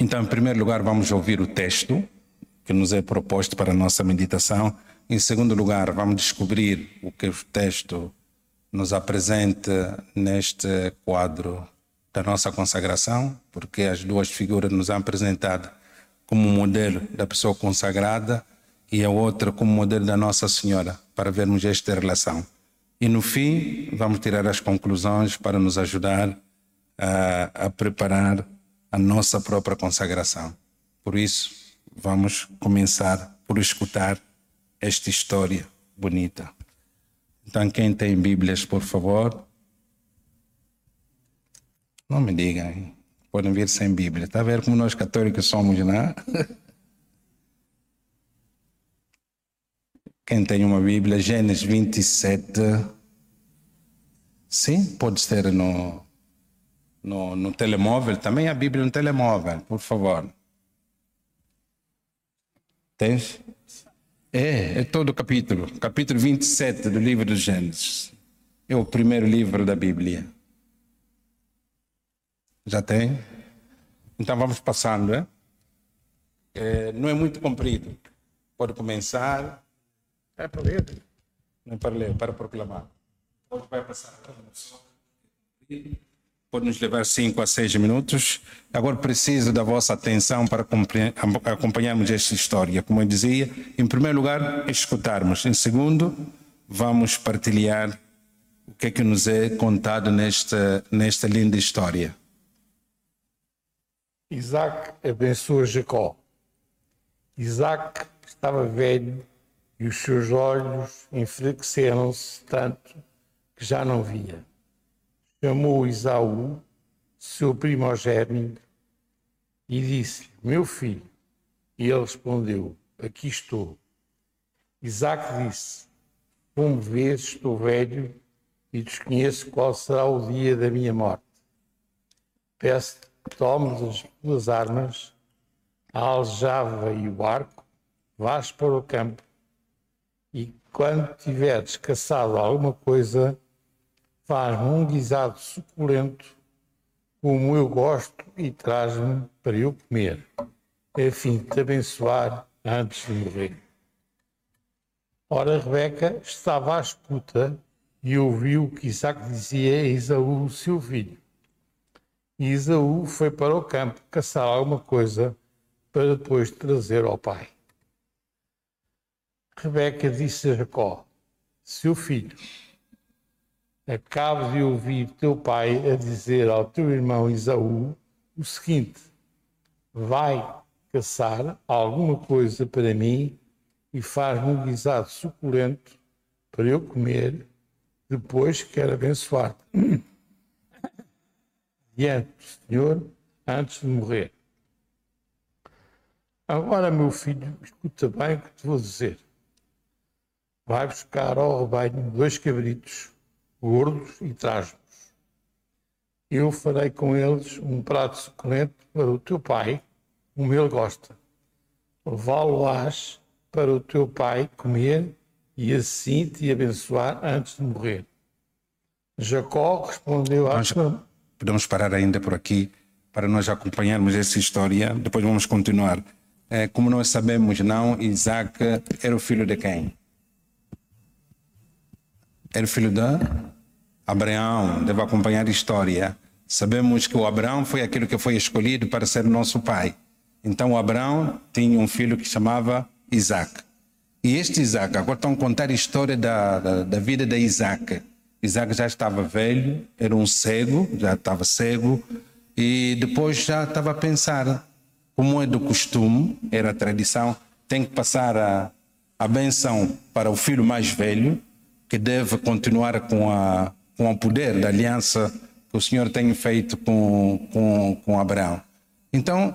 Então, em primeiro lugar, vamos ouvir o texto que nos é proposto para a nossa meditação. Em segundo lugar, vamos descobrir o que o texto nos apresenta neste quadro da nossa consagração, porque as duas figuras nos han apresentado como modelo da pessoa consagrada e a outra como modelo da Nossa Senhora, para vermos esta relação. E no fim, vamos tirar as conclusões para nos ajudar a, a preparar a nossa própria consagração. Por isso, vamos começar por escutar esta história bonita. Então, quem tem Bíblias, por favor, não me digam, podem vir sem Bíblia. Está a ver como nós católicos somos, não é? Quem tem uma Bíblia, Gênesis 27. Sim, pode ser no, no, no telemóvel. Também a Bíblia no telemóvel, por favor. Tens? É, é todo o capítulo. Capítulo 27 do livro do Gênesis. É o primeiro livro da Bíblia. Já tem? Então vamos passando, é? é não é muito comprido. Pode começar é para ler. Não é para ler, é para proclamar. Hoje vai passar Pode nos levar 5 a 6 minutos. Agora preciso da vossa atenção para acompanharmos esta história. Como eu dizia, em primeiro lugar, escutarmos. Em segundo, vamos partilhar o que é que nos é contado nesta, nesta linda história. Isaac abençoa Jacó. Isaac estava velho e os seus olhos enfraqueceram-se tanto que já não via. Chamou Isaú, seu primogênito, e disse Meu filho. E ele respondeu: Aqui estou. Isaac disse: Como vês, estou velho e desconheço qual será o dia da minha morte. Peço que tomes as tuas armas, a aljava e o arco, vás para o campo e quando tiveres caçado alguma coisa, faz-me um guisado suculento, como eu gosto, e traz-me para eu comer, a fim de te abençoar antes de morrer. Ora, Rebeca estava à escuta e ouviu o que Isaac dizia a Isaú, seu filho. E Isaú foi para o campo caçar alguma coisa para depois trazer ao pai. Rebeca disse a Jacó: Seu filho, acabo de ouvir teu pai a dizer ao teu irmão Isaú o seguinte: Vai caçar alguma coisa para mim e faz-me um guisado suculento para eu comer, depois quero abençoar-te diante do Senhor antes de morrer. Agora, meu filho, escuta bem o que te vou dizer vai buscar ao rebanho dois cabritos gordos e traz-nos. Eu farei com eles um prato suculento para o teu pai, como ele gosta. Levá-lo-ás para o teu pai comer e assim te abençoar antes de morrer. Jacó respondeu a sua... Podemos parar ainda por aqui para nós acompanharmos essa história. Depois vamos continuar. É, como nós sabemos, não, Isaac era o filho de quem? Era filho de Abraão, deve acompanhar a história. Sabemos que o Abraão foi aquele que foi escolhido para ser nosso pai. Então, Abraão tinha um filho que chamava Isaac. E este Isaac, agora estão a contar a história da, da, da vida de Isaac. Isaac já estava velho, era um cego, já estava cego, e depois já estava a pensar, como é do costume, era a tradição, tem que passar a, a benção para o filho mais velho, que deve continuar com, a, com o poder da aliança que o Senhor tem feito com, com, com Abraão. Então,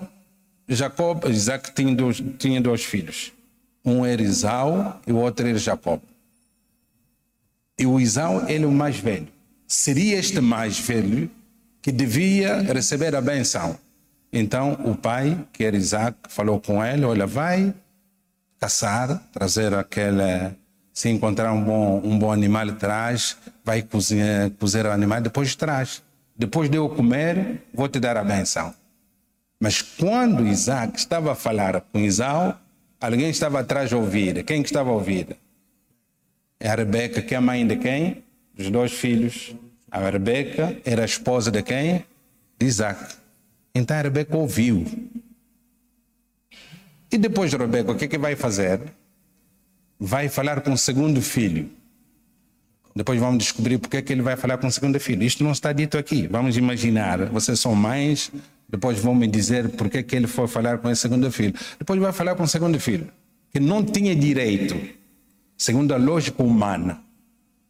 Jacob, Isaac tinha dois, tinha dois filhos. Um era Isau e o outro era Jacob. E o Isau, ele é o mais velho. Seria este mais velho que devia receber a benção. Então, o pai, que era Isaac, falou com ele: Olha, vai caçar, trazer aquele se encontrar um bom, um bom animal, traz, vai cozinhar, cozer o animal, depois traz. Depois de eu comer, vou te dar a benção. Mas quando Isaac estava a falar com Isau, alguém estava atrás a ouvir. Quem que estava a ouvir? É a Rebeca, que é a mãe de quem? Dos dois filhos. A Rebeca era a esposa de quem? De Isaac. Então a Rebeca ouviu. E depois de Rebeca, o que, é que vai fazer? Vai falar com o segundo filho. Depois vamos descobrir porque é que ele vai falar com o segundo filho. Isto não está dito aqui. Vamos imaginar. Vocês são mães, depois vão me dizer porque é que ele foi falar com o segundo filho. Depois vai falar com o segundo filho, que não tinha direito, segundo a lógica humana,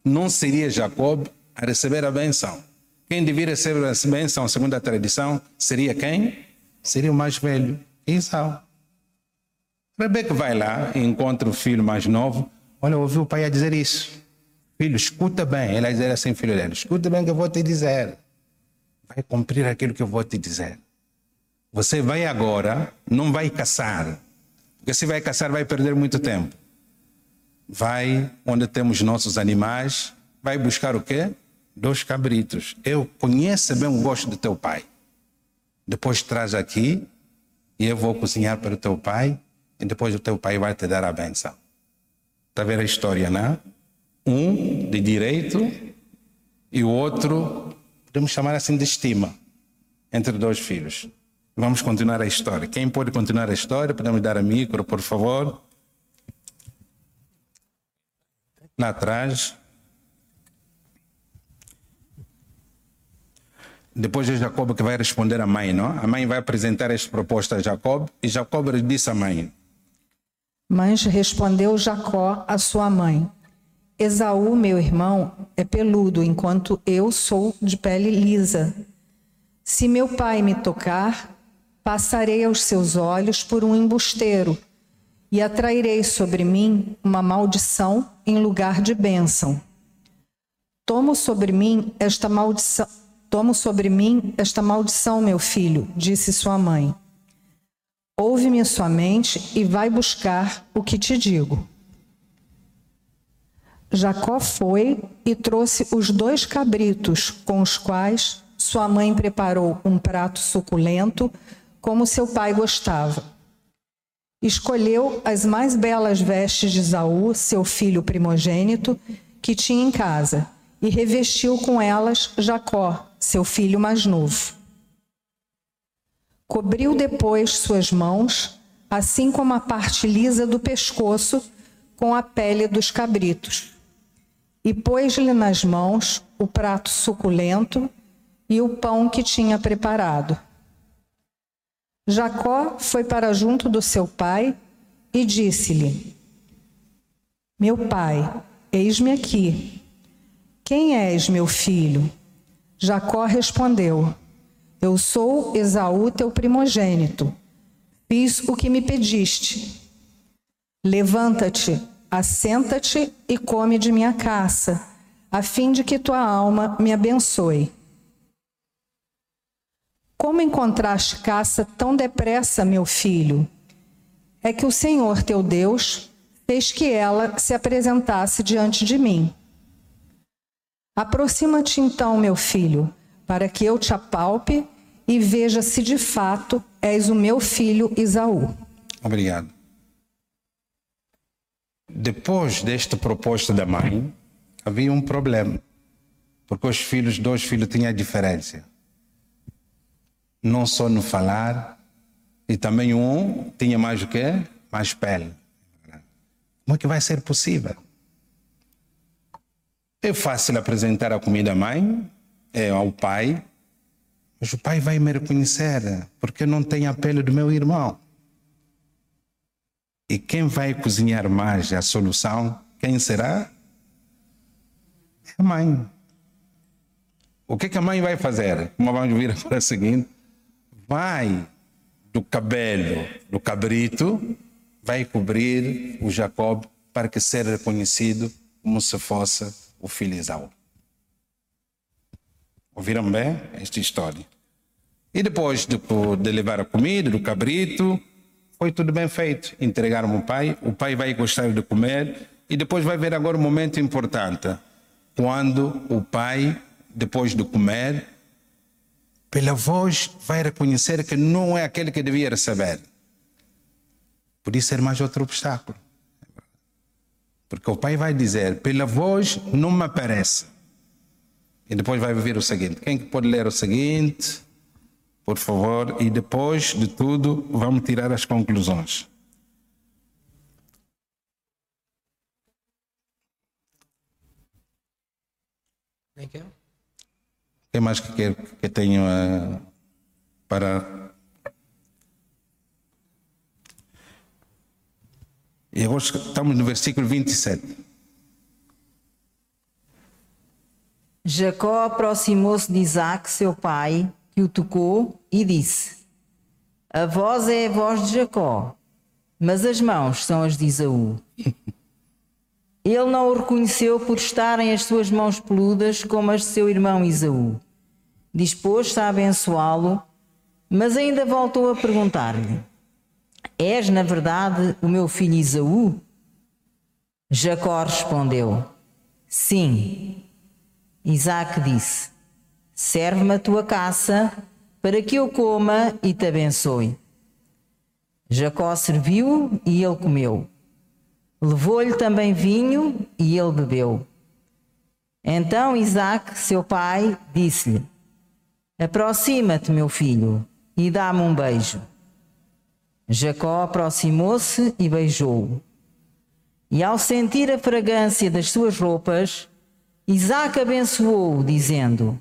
não seria Jacob a receber a benção. Quem deveria receber a benção, segundo a tradição, seria quem? Seria o mais velho, Isau. Rebeca vai lá e encontra o filho mais novo. Olha, ouviu o pai a dizer isso. Filho, escuta bem. Ele dizer assim, filho dele, escuta bem o que eu vou te dizer. Vai cumprir aquilo que eu vou te dizer. Você vai agora, não vai caçar. Porque se vai caçar, vai perder muito tempo. Vai onde temos nossos animais, vai buscar o quê? Dois cabritos. Eu conheço bem o gosto do teu pai. Depois traz aqui e eu vou cozinhar para o teu pai e depois o teu pai vai te dar a benção. Está vendo a história, não? Um de direito e o outro, podemos chamar assim de estima, entre dois filhos. Vamos continuar a história. Quem pode continuar a história? Podemos dar a micro, por favor. Lá atrás. Depois é Jacob que vai responder à mãe, não? A mãe vai apresentar esta proposta a Jacob e Jacob disse à mãe: mas respondeu Jacó à sua mãe: Esaú, meu irmão, é peludo, enquanto eu sou de pele lisa. Se meu pai me tocar, passarei aos seus olhos por um embusteiro e atrairei sobre mim uma maldição em lugar de bênção. Tomo sobre mim esta maldição, tomo sobre mim esta maldição, meu filho, disse sua mãe. Ouve-me somente e vai buscar o que te digo. Jacó foi e trouxe os dois cabritos com os quais sua mãe preparou um prato suculento, como seu pai gostava. Escolheu as mais belas vestes de Esaú, seu filho primogênito, que tinha em casa, e revestiu com elas Jacó, seu filho mais novo. Cobriu depois suas mãos, assim como a parte lisa do pescoço, com a pele dos cabritos. E pôs-lhe nas mãos o prato suculento e o pão que tinha preparado. Jacó foi para junto do seu pai e disse-lhe: Meu pai, eis-me aqui. Quem és, meu filho? Jacó respondeu: eu sou Esaú, teu primogênito. Fiz o que me pediste. Levanta-te, assenta-te e come de minha caça, a fim de que tua alma me abençoe. Como encontraste caça tão depressa, meu filho? É que o Senhor teu Deus fez que ela se apresentasse diante de mim. Aproxima-te então, meu filho, para que eu te apalpe e veja se de fato és o meu filho Isaú. Obrigado. Depois desta proposta da mãe, havia um problema. Porque os filhos, dois filhos, tinham diferença. Não só no falar, e também um tinha mais o quê? Mais pele. Como é que vai ser possível? É fácil apresentar a comida à mãe, é, ao pai, mas o pai vai me reconhecer porque não tem a pele do meu irmão. E quem vai cozinhar mais a solução, quem será? É a mãe. O que, que a mãe vai fazer? Vamos vir para o seguinte: vai do cabelo do cabrito, vai cobrir o Jacob para que seja reconhecido como se fosse o filho Isaú. Ouviram bem esta história? E depois de, de levar a comida do cabrito, foi tudo bem feito. Entregaram o pai, o pai vai gostar de comer e depois vai ver agora um momento importante. Quando o pai, depois de comer, pela voz vai reconhecer que não é aquele que devia receber. Podia ser mais outro obstáculo. Porque o pai vai dizer, pela voz não me aparece. E depois vai vir o seguinte. Quem pode ler o seguinte? Por favor. E depois de tudo, vamos tirar as conclusões. Quem mais que quer que tenha uh, para. E agora estamos no versículo 27. Jacó aproximou-se de Isaac, seu pai, que o tocou, e disse: A voz é a voz de Jacó, mas as mãos são as de Isaú. Ele não o reconheceu por estarem as suas mãos peludas como as de seu irmão Isaú. Dispôs-se a abençoá-lo, mas ainda voltou a perguntar-lhe: És, na verdade, o meu filho Isaú? Jacó respondeu: Sim. Isaac disse: Serve-me a tua caça para que eu coma e te abençoe. Jacó serviu e ele comeu. Levou-lhe também vinho e ele bebeu. Então Isaac, seu pai, disse-lhe: Aproxima-te, meu filho, e dá-me um beijo. Jacó aproximou-se e beijou-o. E ao sentir a fragrância das suas roupas, Isaac abençoou, dizendo: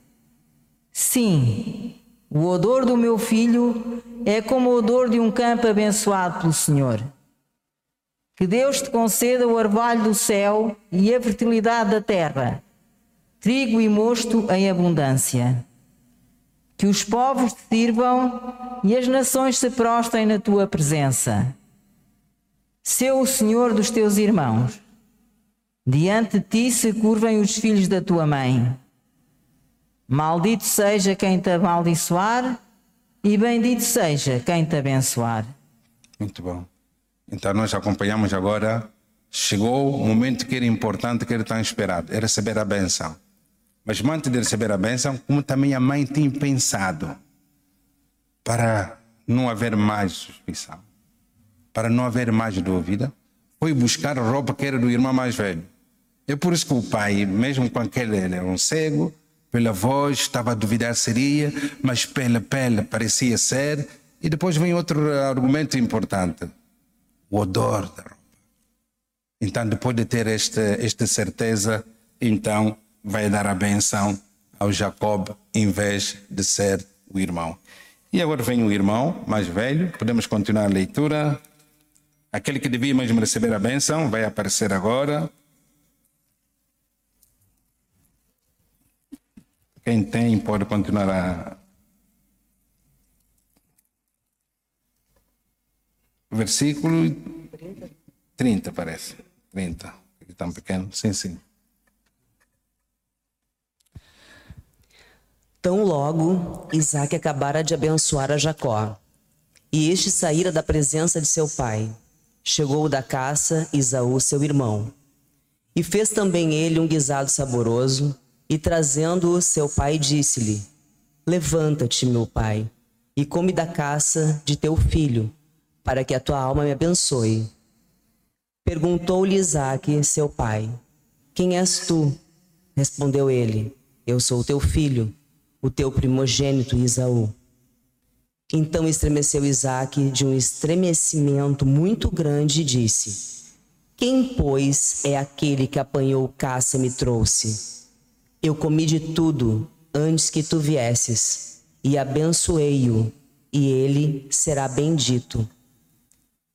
Sim, o odor do meu filho é como o odor de um campo abençoado pelo Senhor. Que Deus te conceda o orvalho do céu e a fertilidade da terra, trigo e mosto em abundância. Que os povos te sirvam e as nações se prostrem na tua presença. Seu o Senhor dos teus irmãos. Diante de ti se curvem os filhos da tua mãe. Maldito seja quem te amaldiçoar e bendito seja quem te abençoar. Muito bom. Então nós acompanhamos agora. Chegou o momento que era importante, que era tão esperado, é receber a benção. Mas antes de receber a benção, como também a mãe tinha pensado, para não haver mais suspeição, para não haver mais dúvida, foi buscar a roupa que era do irmão mais velho. É por isso que o pai, mesmo com aquele ele era um cego, pela voz estava a duvidar seria, mas pela pele parecia ser. E depois vem outro argumento importante o odor da roupa. Então, depois de ter esta, esta certeza, então vai dar a benção ao Jacob em vez de ser o irmão. E agora vem o irmão mais velho, podemos continuar a leitura. Aquele que devia mesmo receber a benção vai aparecer agora. Quem tem pode continuar a, versículo 30, parece. 30. Aqui tão pequeno. Sim, sim. Tão logo Isaac acabara de abençoar a Jacó, e este saíra da presença de seu pai. Chegou da caça Isaú, seu irmão. E fez também ele um guisado saboroso, e trazendo-o seu pai, disse-lhe: Levanta-te, meu pai, e come da caça de teu filho, para que a tua alma me abençoe. Perguntou-lhe Isaque, seu pai: Quem és tu? Respondeu ele: Eu sou teu filho, o teu primogênito Isaú. Então estremeceu Isaque de um estremecimento muito grande e disse: Quem, pois, é aquele que apanhou caça e me trouxe? Eu comi de tudo antes que tu viesses, e abençoei-o, e ele será bendito.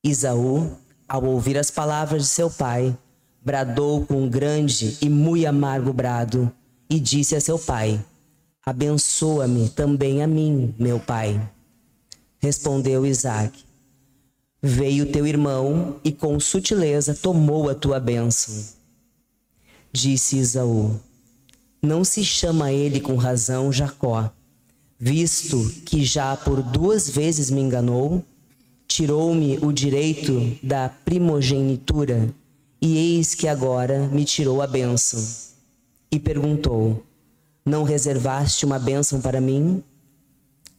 Isaú, ao ouvir as palavras de seu pai, bradou com um grande e muito amargo brado e disse a seu pai: Abençoa-me também a mim, meu pai. Respondeu Isaac: Veio teu irmão e com sutileza tomou a tua bênção. Disse Isaú: Não se chama ele com razão Jacó, visto que já por duas vezes me enganou tirou-me o direito da primogenitura, e eis que agora me tirou a bênção. E perguntou: Não reservaste uma bênção para mim?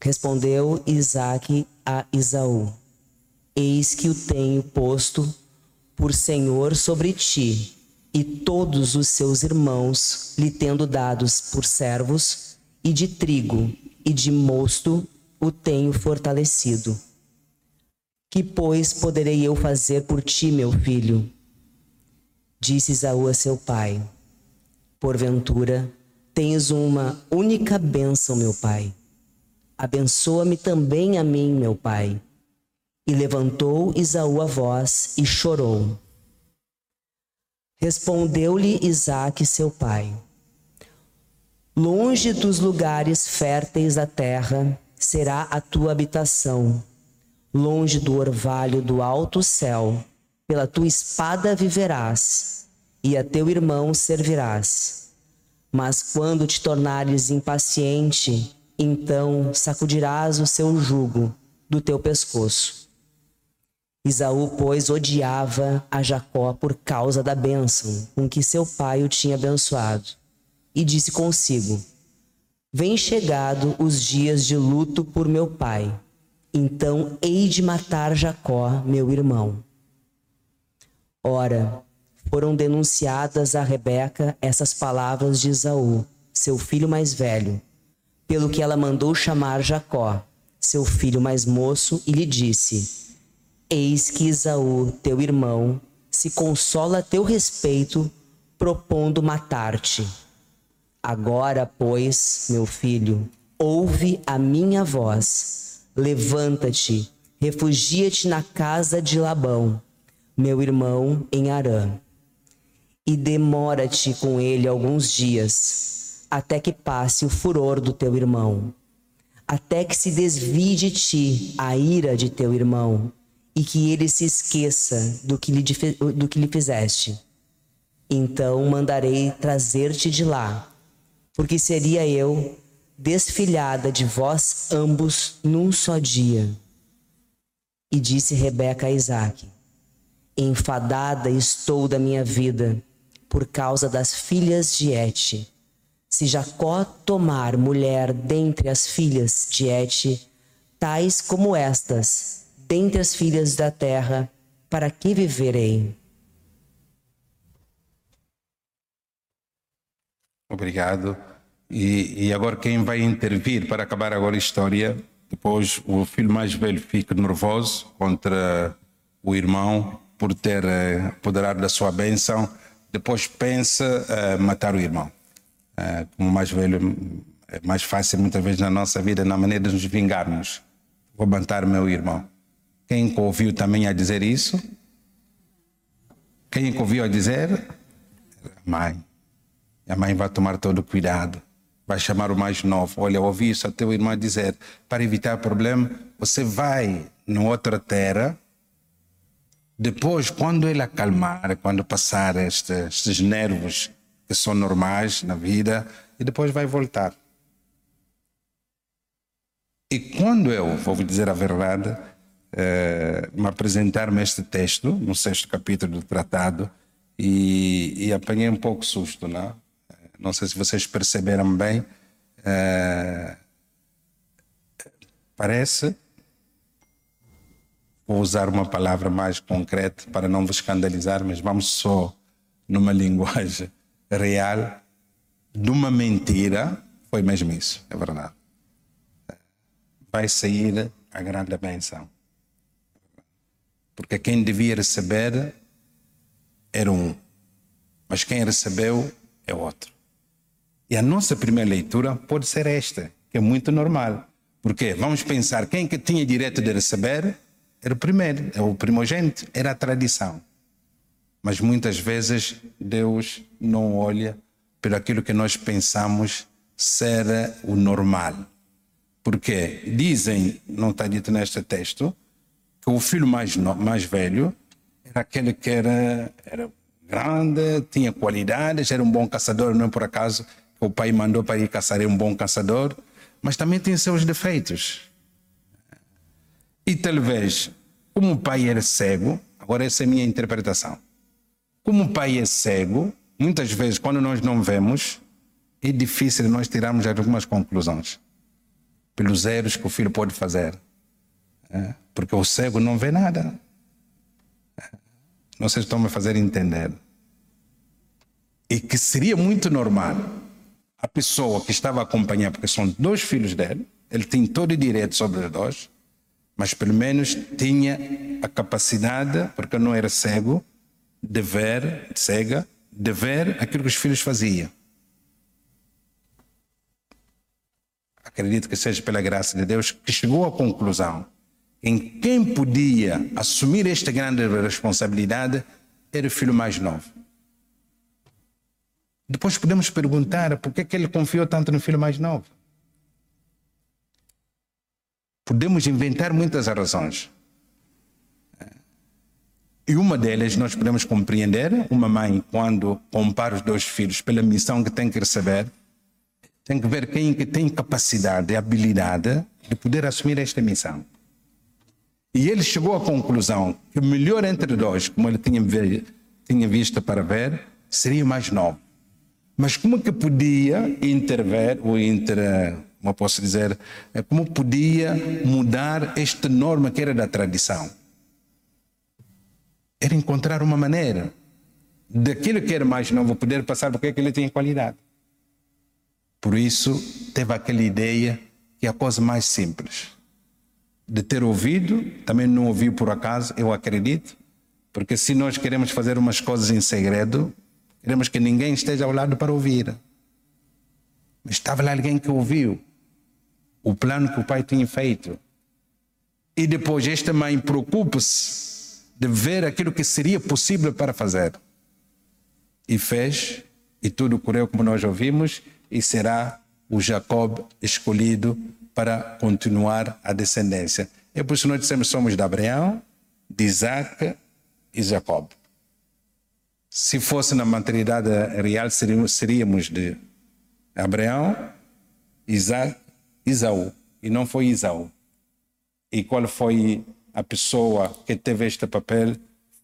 Respondeu Isaque a Isaú: Eis que o tenho posto por senhor sobre ti, e todos os seus irmãos lhe tendo dados por servos, e de trigo e de mosto o tenho fortalecido. Que, pois, poderei eu fazer por ti, meu filho? Disse Isaú a seu pai: Porventura, tens uma única bênção, meu pai. Abençoa-me também a mim, meu pai e levantou Isaú a voz e chorou. Respondeu-lhe Isaque, seu pai: Longe dos lugares férteis da terra será a tua habitação, longe do orvalho do alto céu, pela tua espada viverás, e a teu irmão servirás. Mas quando te tornares impaciente, então sacudirás o seu jugo do teu pescoço. Isaú, pois, odiava a Jacó por causa da bênção com que seu pai o tinha abençoado. E disse consigo: Vem chegado os dias de luto por meu pai, então hei de matar Jacó, meu irmão. Ora, foram denunciadas a Rebeca essas palavras de Isaú, seu filho mais velho, pelo que ela mandou chamar Jacó, seu filho mais moço, e lhe disse: Eis que Isaú, teu irmão, se consola a teu respeito, propondo matar-te. Agora, pois, meu filho, ouve a minha voz. Levanta-te, refugia-te na casa de Labão, meu irmão em Arã. E demora-te com ele alguns dias, até que passe o furor do teu irmão, até que se desvie de ti a ira de teu irmão e que ele se esqueça do que lhe, do que lhe fizeste. Então mandarei trazer-te de lá, porque seria eu desfilhada de vós ambos num só dia. E disse Rebeca a Isaque: Enfadada estou da minha vida por causa das filhas de Et. Se Jacó tomar mulher dentre as filhas de Et, tais como estas, dentre as filhas da terra, para que viverei? Obrigado. E, e, agora quem vai intervir para acabar agora a história? Depois o filho mais velho fica nervoso contra o irmão por ter apoderado da sua bênção. Depois pensa uh, matar o irmão. Uh, como mais velho é mais fácil muitas vezes na nossa vida na maneira de nos vingarmos. Vou matar meu irmão. Quem ouviu também a dizer isso? Quem ouviu a dizer? A mãe. A mãe vai tomar todo o cuidado. Vai chamar o mais novo. Olha, ouvi isso a teu irmão dizer. Para evitar problema, você vai numa outra terra. Depois, quando ele acalmar, quando passar estes, estes nervos que são normais na vida, e depois vai voltar. E quando eu, vou dizer a verdade, eh, me apresentar-me este texto, no sexto capítulo do tratado, e, e apanhei um pouco susto, não? Não sei se vocês perceberam bem. Eh, parece, vou usar uma palavra mais concreta para não vos escandalizar, mas vamos só numa linguagem real, de uma mentira, foi mesmo isso, é verdade. Vai sair a grande benção. Porque quem devia receber era um, mas quem recebeu é outro. E a nossa primeira leitura pode ser esta, que é muito normal. Porque vamos pensar, quem que tinha direito de receber era o primeiro, é o primogênito, era a tradição. Mas muitas vezes Deus não olha por aquilo que nós pensamos ser o normal. Porque dizem, não está dito neste texto, o filho mais, mais velho era aquele que era, era grande, tinha qualidades, era um bom caçador, não é por acaso que o pai mandou para ir caçar, era um bom caçador, mas também tinha seus defeitos. E talvez, como o pai era cego, agora essa é a minha interpretação. Como o pai é cego, muitas vezes, quando nós não vemos, é difícil nós tirarmos algumas conclusões. pelos erros que o filho pode fazer. É, porque o cego não vê nada. É, não sei se estão me fazer entender. E que seria muito normal a pessoa que estava a acompanhar, porque são dois filhos dele, ele tem todo o direito sobre os dois, mas pelo menos tinha a capacidade, porque não era cego, de ver, cega, de ver aquilo que os filhos faziam. Acredito que seja pela graça de Deus que chegou à conclusão em quem podia assumir esta grande responsabilidade era o filho mais novo. Depois podemos perguntar por que, que ele confiou tanto no filho mais novo. Podemos inventar muitas razões. E uma delas nós podemos compreender, uma mãe quando compara os dois filhos pela missão que tem que receber, tem que ver quem que tem capacidade e habilidade de poder assumir esta missão. E ele chegou à conclusão que o melhor entre dois, como ele tinha, tinha visto para ver, seria o mais novo. Mas como que podia intervir, ou inter, como posso dizer, é como podia mudar esta norma que era da tradição? Era encontrar uma maneira daquilo que era mais novo poder passar porque ele tinha qualidade. Por isso, teve aquela ideia que é a coisa mais simples de ter ouvido, também não ouviu por acaso, eu acredito, porque se nós queremos fazer umas coisas em segredo, queremos que ninguém esteja ao lado para ouvir. Mas estava lá alguém que ouviu o plano que o pai tinha feito. E depois esta mãe preocupa-se de ver aquilo que seria possível para fazer. E fez, e tudo correu como nós ouvimos, e será o Jacob escolhido para continuar a descendência. É por isso que nós dissemos somos de Abraão, de Isaac e Jacob. Se fosse na maternidade real, seríamos, de Abraão, Isaac, Isaú. E não foi Isaú. E qual foi a pessoa que teve este papel?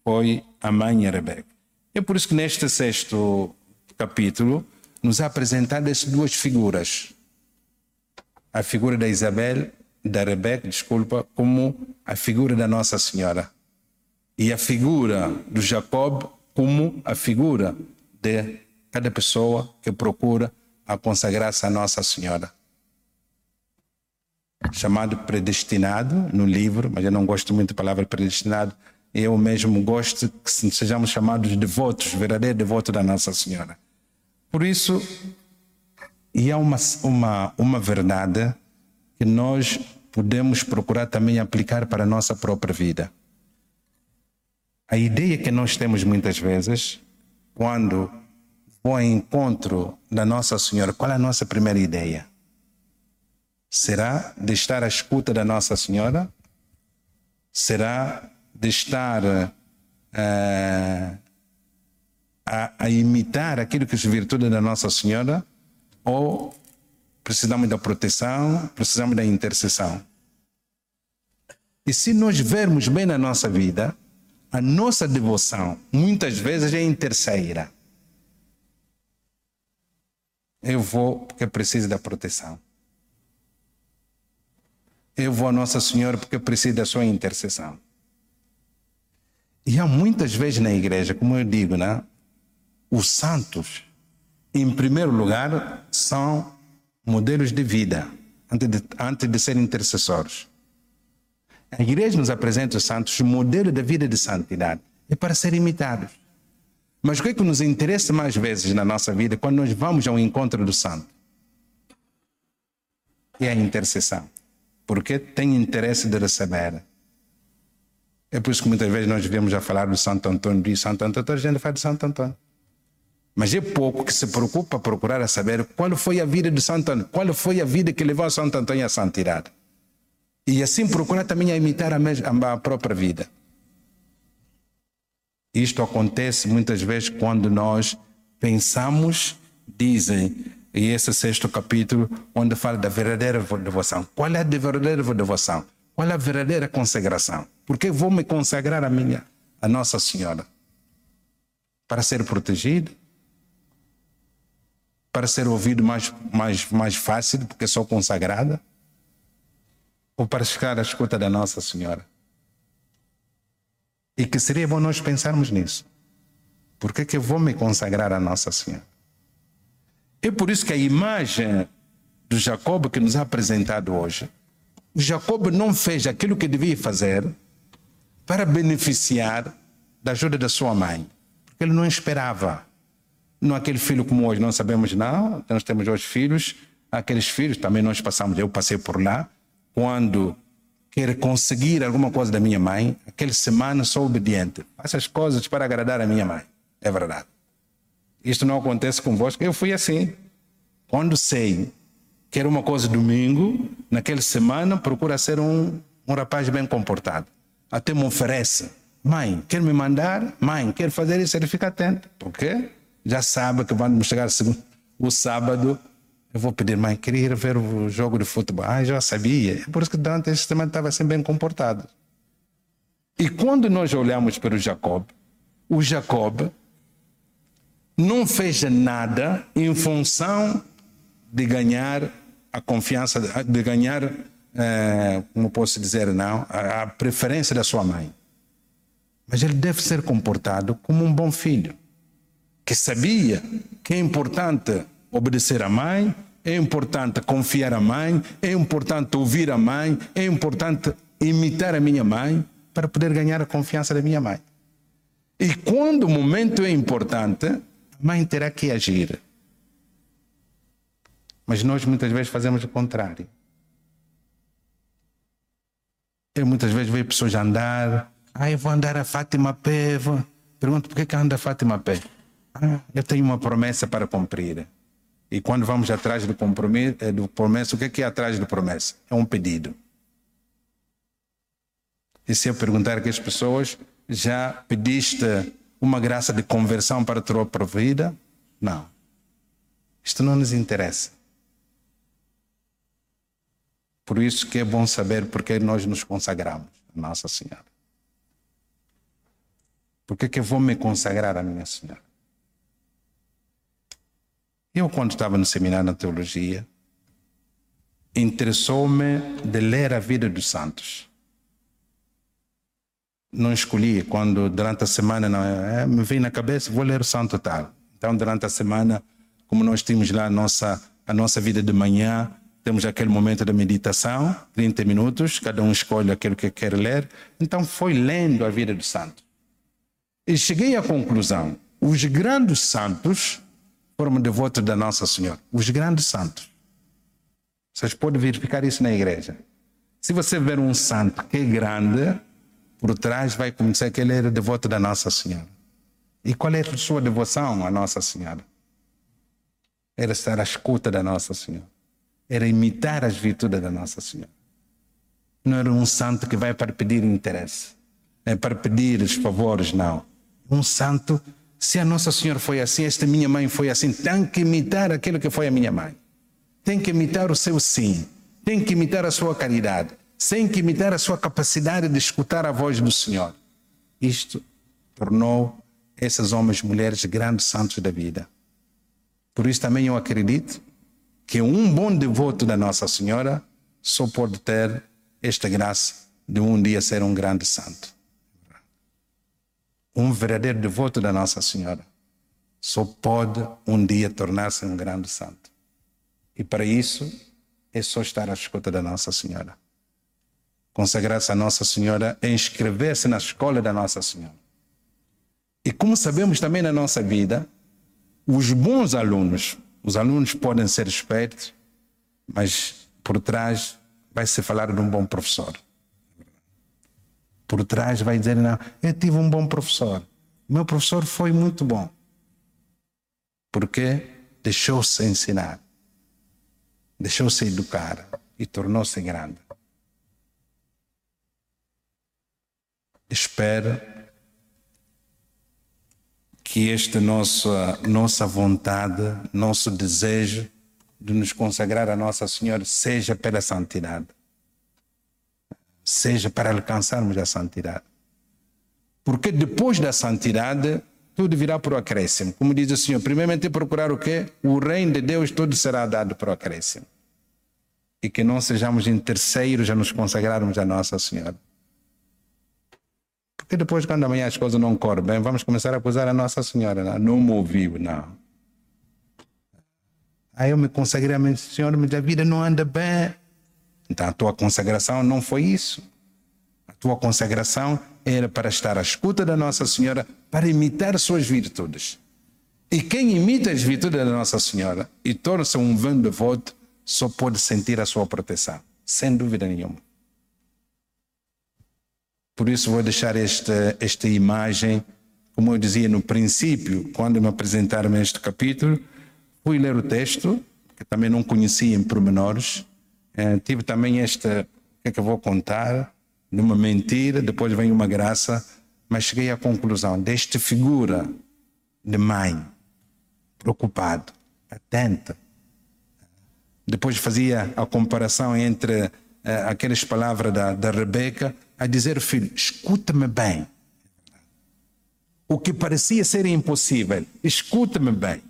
Foi a mãe Rebeca. É por isso que neste sexto capítulo nos é apresentado essas duas figuras a figura da Isabel, da Rebeca, desculpa, como a figura da Nossa Senhora. E a figura do Jacob como a figura de cada pessoa que procura a consagrar-se a Nossa Senhora. Chamado predestinado no livro, mas eu não gosto muito da palavra predestinado. Eu mesmo gosto que sejamos chamados devotos, verdadeiros devotos da Nossa Senhora. Por isso, e há uma, uma, uma verdade que nós podemos procurar também aplicar para a nossa própria vida. A ideia que nós temos muitas vezes, quando vou ao encontro da Nossa Senhora, qual é a nossa primeira ideia? Será de estar à escuta da Nossa Senhora? Será de estar uh, a, a, imitar aquilo que é virtude da Nossa Senhora? Ou precisamos da proteção, precisamos da intercessão. E se nós vermos bem na nossa vida, a nossa devoção muitas vezes é em terceira. Eu vou porque preciso da proteção. Eu vou a Nossa Senhora porque preciso da sua intercessão. E há muitas vezes na igreja, como eu digo, né? os santos em primeiro lugar, são modelos de vida, antes de, antes de serem intercessores. A igreja nos apresenta os santos modelo de vida de santidade. É para ser imitados. Mas o que, é que nos interessa mais vezes na nossa vida quando nós vamos ao encontro do santo? É a intercessão. Porque tem interesse de receber. É por isso que muitas vezes nós vemos a falar do Santo Antônio, de Santo Antônio, a gente fala de Santo Antônio. Mas é pouco que se preocupa procurar a saber qual foi a vida de Santo Antônio, qual foi a vida que levou Santo Antônio à santidade. E assim procurar também a imitar a, mesma, a própria vida. Isto acontece muitas vezes quando nós pensamos, dizem, e esse sexto capítulo, onde fala da verdadeira devoção. Qual é a verdadeira devoção? Qual é a verdadeira consagração? Porque vou me consagrar a minha, a Nossa Senhora? Para ser protegido? Para ser ouvido mais, mais, mais fácil, porque sou consagrada? ou para chegar à escuta da Nossa Senhora. E que seria bom nós pensarmos nisso. Por que, que eu vou me consagrar à Nossa Senhora? É por isso que a imagem do Jacob que nos é apresentado hoje, Jacob não fez aquilo que devia fazer para beneficiar da ajuda da sua mãe, porque ele não esperava. Não aquele filho como hoje, não sabemos não, nós temos hoje filhos, aqueles filhos também nós passamos, eu passei por lá, quando quer conseguir alguma coisa da minha mãe, aquela semana sou obediente. Faço as coisas para agradar a minha mãe. É verdade. Isto não acontece convosco. Eu fui assim. Quando sei que era uma coisa domingo, naquela semana procura ser um, um rapaz bem comportado. Até me oferece. Mãe, quer me mandar? Mãe, quer fazer isso? Ele fica atento. Porque já sabe que vamos chegar o sábado eu vou pedir, mãe, queria ir ver o jogo de futebol. Ah, já sabia. É por isso que durante esse semana estava sempre bem comportado. E quando nós olhamos para o Jacob, o Jacob não fez nada em função de ganhar a confiança, de ganhar, é, como posso dizer, não, a, a preferência da sua mãe. Mas ele deve ser comportado como um bom filho, que sabia que é importante obedecer à mãe, é importante confiar à mãe, é importante ouvir a mãe, é importante imitar a minha mãe para poder ganhar a confiança da minha mãe. E quando o momento é importante, a mãe terá que agir. Mas nós muitas vezes fazemos o contrário. Eu muitas vezes vejo pessoas andar. Ah, eu vou andar a Fátima a pé. Pergunto por que, anda a Fátima a pé? Ah, eu tenho uma promessa para cumprir. E quando vamos atrás do compromisso, eh, do promessa, o que é, que é atrás do promessa? É um pedido. E se eu perguntar aqui às pessoas, já pediste uma graça de conversão para a tua vida? Não. Isto não nos interessa. Por isso que é bom saber porque nós nos consagramos a Nossa Senhora. Por que, que eu vou me consagrar à minha Senhora? Eu, quando estava no seminário na teologia, interessou-me de ler a vida dos santos. Não escolhi, quando durante a semana não, é, me veio na cabeça, vou ler o santo tal. Então, durante a semana, como nós tínhamos lá a nossa, a nossa vida de manhã, temos aquele momento da meditação, 30 minutos, cada um escolhe aquilo que quer ler. Então, foi lendo a vida dos santos. E cheguei à conclusão: os grandes santos foram devotos da Nossa Senhora, os grandes santos. Vocês podem verificar isso na igreja. Se você ver um santo que é grande, por trás vai conhecer que ele era devoto da Nossa Senhora. E qual é a sua devoção à Nossa Senhora? Era estar à escuta da Nossa Senhora. Era imitar as virtudes da Nossa Senhora. Não era um santo que vai para pedir interesse, é para pedir os favores, não. Um santo se a Nossa Senhora foi assim, esta minha mãe foi assim, tem que imitar aquilo que foi a minha mãe. Tem que imitar o seu sim. Tem que imitar a sua caridade. Tem que imitar a sua capacidade de escutar a voz do Senhor. Isto tornou esses homens e mulheres grandes santos da vida. Por isso também eu acredito que um bom devoto da Nossa Senhora só pode ter esta graça de um dia ser um grande santo um verdadeiro devoto da Nossa Senhora só pode um dia tornar-se um grande santo. E para isso é só estar à escuta da Nossa Senhora. Consagrar-se a Nossa Senhora é inscrever-se na escola da Nossa Senhora. E como sabemos também na nossa vida, os bons alunos, os alunos podem ser espertos, mas por trás vai se falar de um bom professor por trás vai dizer: Não, eu tive um bom professor. Meu professor foi muito bom. Porque deixou-se ensinar, deixou-se educar e tornou-se grande. Espero que esta nossa, nossa vontade, nosso desejo de nos consagrar a Nossa Senhora seja pela santidade seja para alcançarmos a santidade. Porque depois da santidade, tudo virá por acréscimo. Como diz o Senhor, primeiramente procurar o quê? O reino de Deus, tudo será dado por acréscimo. e que não sejamos em terceiros a nos consagrarmos a Nossa Senhora. Porque depois, quando amanhã as coisas não correm bem, vamos começar a acusar a Nossa Senhora. Não, não me ouviu, não. Aí eu me consagrei a minha Senhora, mas a vida não anda bem. Então a tua consagração não foi isso. A tua consagração era para estar à escuta da Nossa Senhora, para imitar suas virtudes. E quem imita as virtudes da Nossa Senhora e torna-se um bom devoto, só pode sentir a sua proteção, sem dúvida nenhuma. Por isso vou deixar esta, esta imagem, como eu dizia no princípio, quando me apresentaram este capítulo, fui ler o texto, que também não conhecia em pormenores, é, tive também esta, que é que eu vou contar, numa mentira, depois vem uma graça, mas cheguei à conclusão desta figura de mãe, preocupado, atenta. Depois fazia a comparação entre uh, aquelas palavras da, da Rebeca, a dizer, filho, escuta-me bem. O que parecia ser impossível, escuta-me bem.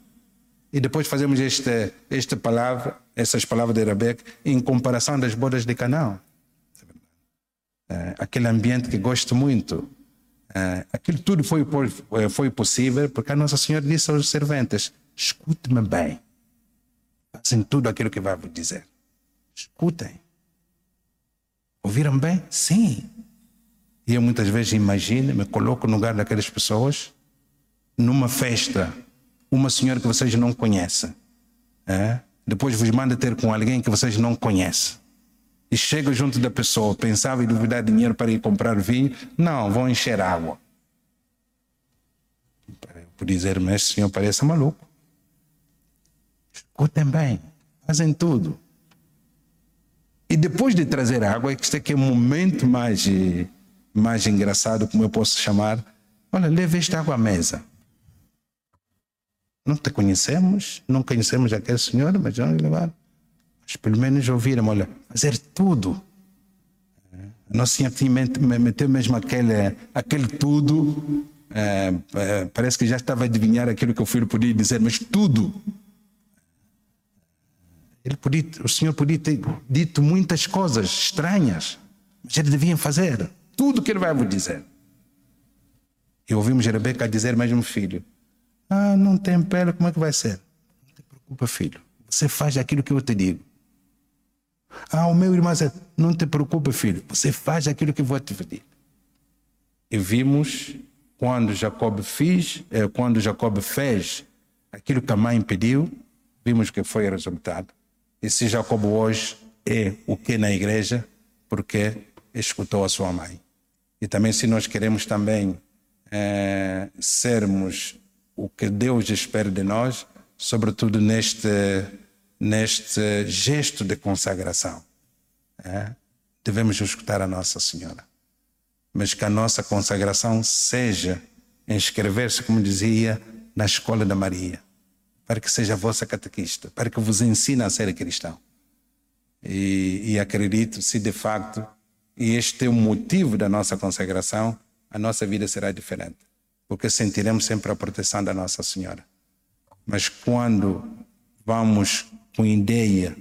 E depois fazemos esta, esta palavra, essas palavras de Rebeca, em comparação das bodas de Canaã. É, aquele ambiente que gosto muito. É, aquilo tudo foi, foi possível porque a Nossa Senhora disse aos serventes: escute-me bem. Fazem tudo aquilo que vai vos dizer. Escutem. Ouviram bem? Sim. E eu muitas vezes imagino, me coloco no lugar daquelas pessoas, numa festa, uma senhora que vocês não conhecem. É? Depois vos manda ter com alguém que vocês não conhecem. E chega junto da pessoa, pensava em duvidar dinheiro para ir comprar vinho. Não, vão encher água. Por dizer, mas esse senhor parece maluco. Escutem bem, fazem tudo. E depois de trazer água, este aqui é o momento mais mais engraçado, como eu posso chamar, olha, leve esta água à mesa. Não te conhecemos, não conhecemos aquele senhor, mas vamos levar. Mas pelo menos ouviram, olha, fazer tudo. Senhora tinha meteu mesmo aquele, aquele tudo. É, é, parece que já estava a adivinhar aquilo que o filho podia dizer, mas tudo. Ele podia, o Senhor podia ter dito muitas coisas estranhas, mas eles deviam fazer tudo que ele vai vos dizer. E ouvimos Rebeca dizer mesmo, filho, ah, não tem pele, como é que vai ser? Não te preocupa, filho. Você faz aquilo que eu te digo. Ah, o meu irmão disse, não te preocupe, filho. Você faz aquilo que eu vou te pedir. E vimos quando Jacob fez, eh, quando Jacob fez aquilo que a mãe pediu, vimos que foi resultado. E se Jacob hoje é o que na igreja, porque escutou a sua mãe. E também se nós queremos também é, sermos o que Deus espera de nós, sobretudo neste, neste gesto de consagração. É, devemos escutar a Nossa Senhora. Mas que a nossa consagração seja inscrever-se, como dizia, na escola da Maria, para que seja vossa catequista, para que vos ensine a ser cristão. E, e acredito, se de facto e este é o motivo da nossa consagração, a nossa vida será diferente, porque sentiremos sempre a proteção da Nossa Senhora. Mas quando vamos com ideia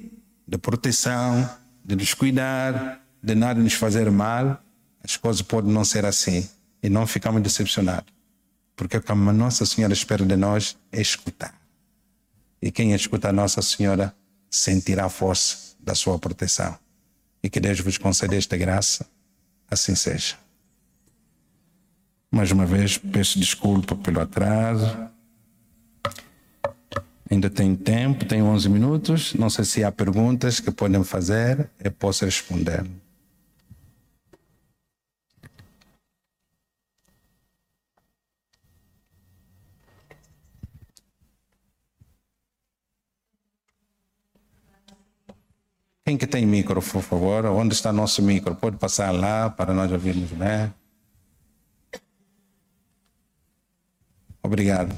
de proteção, de nos cuidar, de nada nos fazer mal, as coisas podem não ser assim e não ficamos decepcionados. Porque o que a Nossa Senhora espera de nós é escutar. E quem escuta a Nossa Senhora sentirá a força da sua proteção e que Deus vos conceda esta graça, assim seja. Mais uma vez, peço desculpa pelo atraso. Ainda tenho tempo, tenho 11 minutos. Não sei se há perguntas que podem fazer, eu posso responder. Quem que tem micro, por favor? Onde está nosso micro? Pode passar lá para nós ouvirmos bem. Obrigado.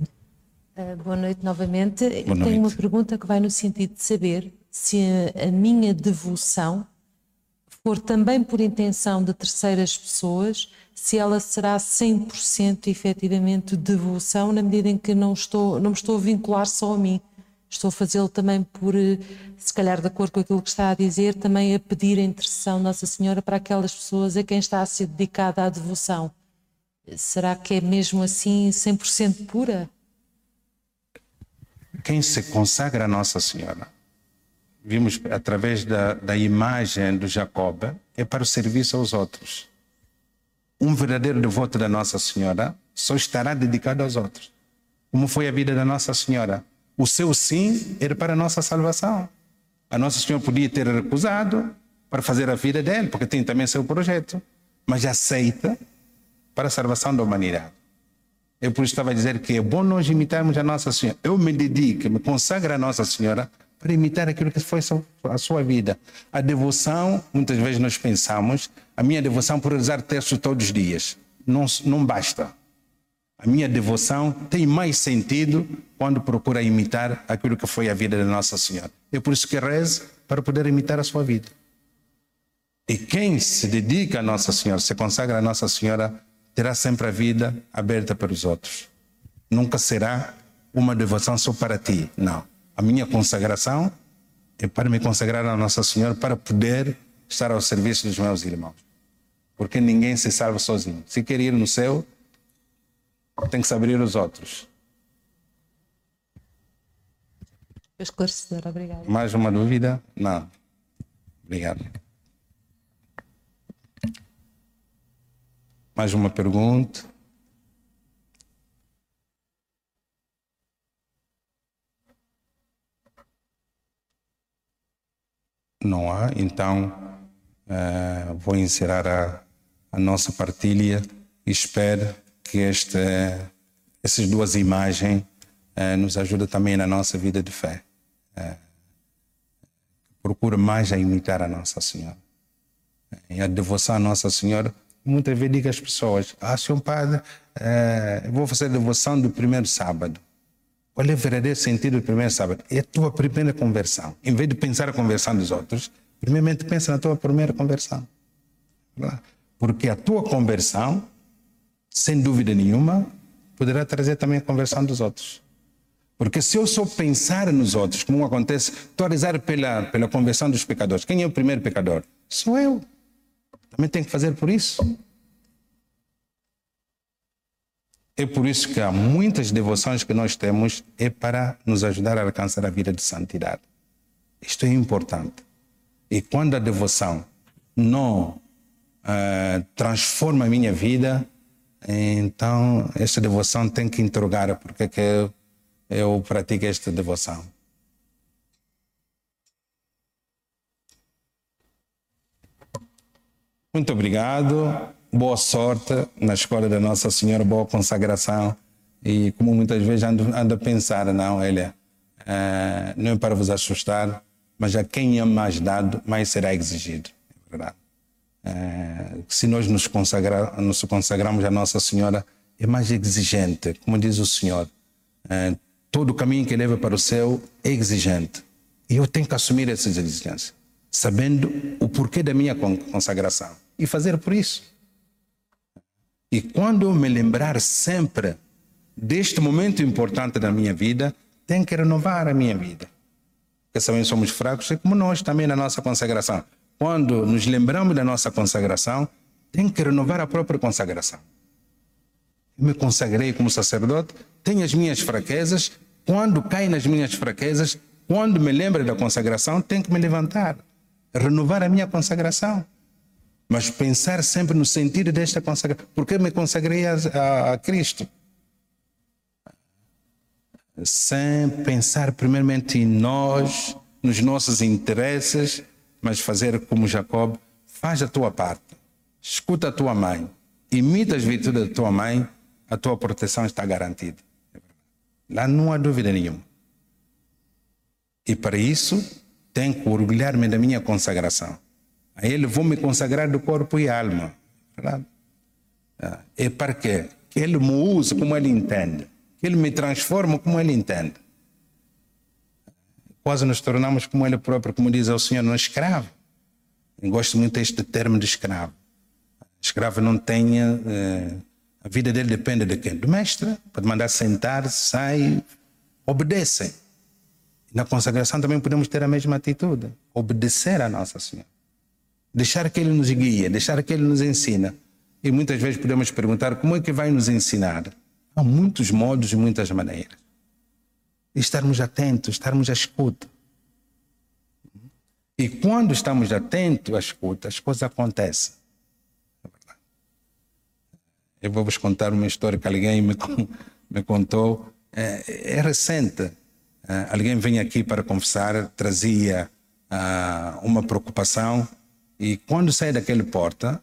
Uh, boa noite novamente. Boa noite. Tenho uma pergunta que vai no sentido de saber se a, a minha devoção for também por intenção de terceiras pessoas, se ela será 100% efetivamente devoção, na medida em que não, estou, não me estou a vincular só a mim estou a fazê-lo também por, eh, se calhar de acordo com aquilo que está a dizer, também a pedir a intercessão Nossa Senhora para aquelas pessoas a quem está a ser dedicada a devoção. Será que é mesmo assim 100% pura? Quem se consagra a Nossa Senhora, vimos através da, da imagem do Jacob, é para o serviço aos outros. Um verdadeiro devoto da Nossa Senhora só estará dedicado aos outros. Como foi a vida da Nossa Senhora? O seu sim era para a nossa salvação. A Nossa Senhora podia ter recusado para fazer a vida dele, porque tem também seu projeto, mas aceita para a salvação da humanidade. Eu por isso estava a dizer que é bom nós imitarmos a Nossa Senhora. Eu me dedico, me consagro a Nossa Senhora para imitar aquilo que foi a sua vida. A devoção, muitas vezes nós pensamos, a minha devoção por rezar textos todos os dias. Não, não basta. A minha devoção tem mais sentido quando procura imitar aquilo que foi a vida da Nossa Senhora. É por isso que rezo para poder imitar a sua vida. E quem se dedica a Nossa Senhora, se consagra a Nossa Senhora, terá sempre a vida aberta para os outros. Nunca será uma devoção só para ti. Não. A minha consagração é para me consagrar a Nossa Senhora para poder estar ao serviço dos meus irmãos. Porque ninguém se salva sozinho. Se quer ir no céu, tem que saber os outros. Esclarecedor, obrigado. Mais uma dúvida? Não. Obrigado. Mais uma pergunta? Não há, então uh, vou encerrar a, a nossa partilha e espero que este, essas duas imagens uh, nos ajudem também na nossa vida de fé. Uh, procura mais a imitar a Nossa Senhora. E a devoção à Nossa Senhora, muitas vezes digo às pessoas, ah, senhor padre, uh, vou fazer a devoção do primeiro sábado. Qual é o verdadeiro sentido do primeiro sábado? É a tua primeira conversão. Em vez de pensar a conversão dos outros, primeiramente pensa na tua primeira conversão. Porque a tua conversão sem dúvida nenhuma, poderá trazer também a conversão dos outros. Porque se eu só pensar nos outros, como acontece, estou a rezar pela, pela conversão dos pecadores. Quem é o primeiro pecador? Sou eu. Também tenho que fazer por isso. É por isso que há muitas devoções que nós temos é para nos ajudar a alcançar a vida de santidade. Isto é importante. E quando a devoção não uh, transforma a minha vida, então, esta devoção tem que interrogar porque é que eu, eu pratico esta devoção. Muito obrigado, boa sorte na escola da Nossa Senhora, boa consagração. E como muitas vezes ando, ando a pensar, não, Elia, é, não é para vos assustar, mas a quem é mais dado, mais será exigido. É verdade. É, se nós nos, consagra, nos consagramos a Nossa Senhora, é mais exigente, como diz o Senhor. É, todo o caminho que leva para o céu é exigente. E eu tenho que assumir essas exigências, sabendo o porquê da minha consagração e fazer por isso. E quando eu me lembrar sempre deste momento importante da minha vida, tenho que renovar a minha vida. Porque também somos fracos, é como nós também na nossa consagração quando nos lembramos da nossa consagração, tem que renovar a própria consagração. Eu me consagrei como sacerdote, tenho as minhas fraquezas, quando cai nas minhas fraquezas, quando me lembro da consagração, tenho que me levantar, renovar a minha consagração. Mas pensar sempre no sentido desta consagração. Porque me consagrei a, a, a Cristo? Sem pensar primeiramente em nós, nos nossos interesses, mas fazer como Jacob, faz a tua parte, escuta a tua mãe, imita as virtudes da tua mãe, a tua proteção está garantida. Lá não há dúvida nenhuma. E para isso, tenho que orgulhar-me da minha consagração. A Ele vou me consagrar do corpo e alma. É para quê? Que Ele me use como Ele entende. Que Ele me transforme como Ele entende quase nos tornamos como ele próprio, como diz o Senhor, um escravo. Eu gosto muito deste termo de escravo. Escravo não tem. Eh, a vida dele depende de quem? Do mestre. Pode mandar sentar, sai, obedece. Na consagração também podemos ter a mesma atitude, obedecer a Nossa Senhora. Deixar que Ele nos guie, deixar que Ele nos ensina. E muitas vezes podemos perguntar como é que vai nos ensinar? Há muitos modos e muitas maneiras. Estarmos atentos, estarmos à escuta. E quando estamos atentos à escuta, as coisas acontecem. Eu vou vos contar uma história que alguém me, me contou. É, é recente. É, alguém vem aqui para conversar, trazia ah, uma preocupação e quando sai daquele porta,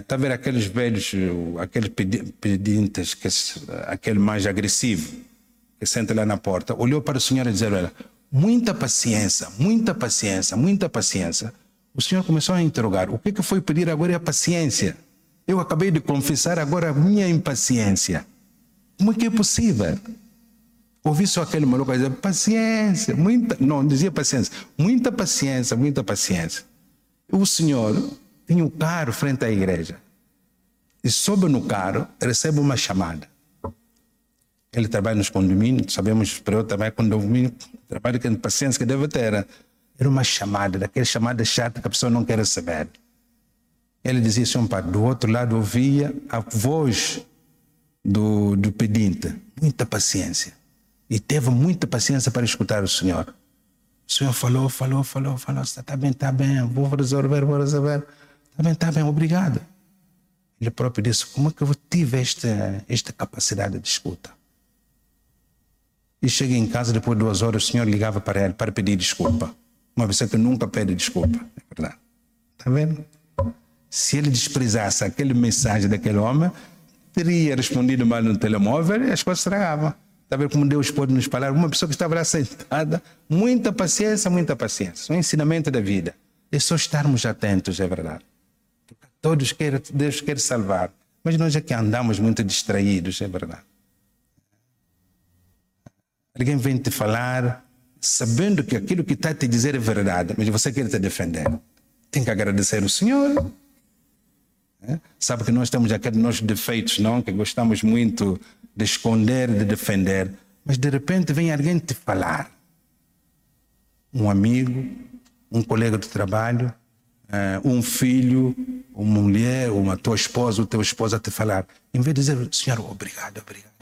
está a ver aqueles velhos, aqueles pedintes, que, aquele mais agressivo, que senta lá na porta, olhou para o senhor e disse: Olha, muita paciência, muita paciência, muita paciência. O senhor começou a interrogar: o que, que foi pedir agora é a paciência? Eu acabei de confessar agora a minha impaciência. Como é que é possível? Ouvi só aquele maluco dizer paciência, muita, não, dizia paciência, muita paciência, muita paciência. O senhor tem um carro frente à igreja e sobe no carro, recebe uma chamada. Ele trabalha nos condomínios, sabemos, para eu trabalhar com condomínio, trabalho com paciência que deve ter. Era uma chamada, daquela chamada chata que a pessoa não quer receber. Ele dizia assim, pai, do outro lado ouvia a voz do, do pedinte, muita paciência. E teve muita paciência para escutar o Senhor. O Senhor falou, falou, falou, falou, está bem, está bem, vou resolver, vou resolver. Está bem, está bem, obrigado. Ele próprio disse, como é que eu tive esta, esta capacidade de escuta? E cheguei em casa, depois de duas horas, o senhor ligava para ele para pedir desculpa. Uma pessoa que nunca pede desculpa, é verdade. Está vendo? Se ele desprezasse aquele mensagem daquele homem, teria respondido mal no telemóvel e as coisas estragavam. Está vendo como Deus pode nos falar? Uma pessoa que estava lá sentada, muita paciência, muita paciência. Um ensinamento da vida. É só estarmos atentos, é verdade. Todos querem, Deus quer salvar. Mas nós é que andamos muito distraídos, é verdade. Alguém vem te falar sabendo que aquilo que está a te dizer é verdade, mas você quer te defender. Tem que agradecer o Senhor. É? Sabe que nós temos aqueles nossos defeitos, não? Que gostamos muito de esconder, de defender. Mas de repente vem alguém te falar. Um amigo, um colega de trabalho, eh, um filho, uma mulher, uma tua esposa, o teu esposo a te falar. Em vez de dizer, Senhor, obrigado, obrigado.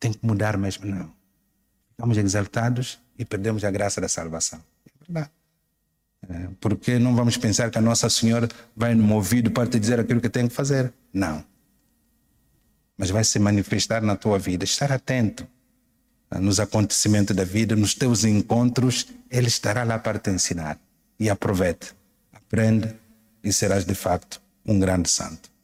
Tem que mudar mesmo, não. Ficamos exaltados e perdemos a graça da salvação. É verdade. É, porque não vamos pensar que a Nossa Senhora vai no ouvido para te dizer aquilo que tem que fazer. Não. Mas vai se manifestar na tua vida. Estar atento né, nos acontecimentos da vida, nos teus encontros, Ele estará lá para te ensinar. E aproveite, aprende e serás de facto um grande santo.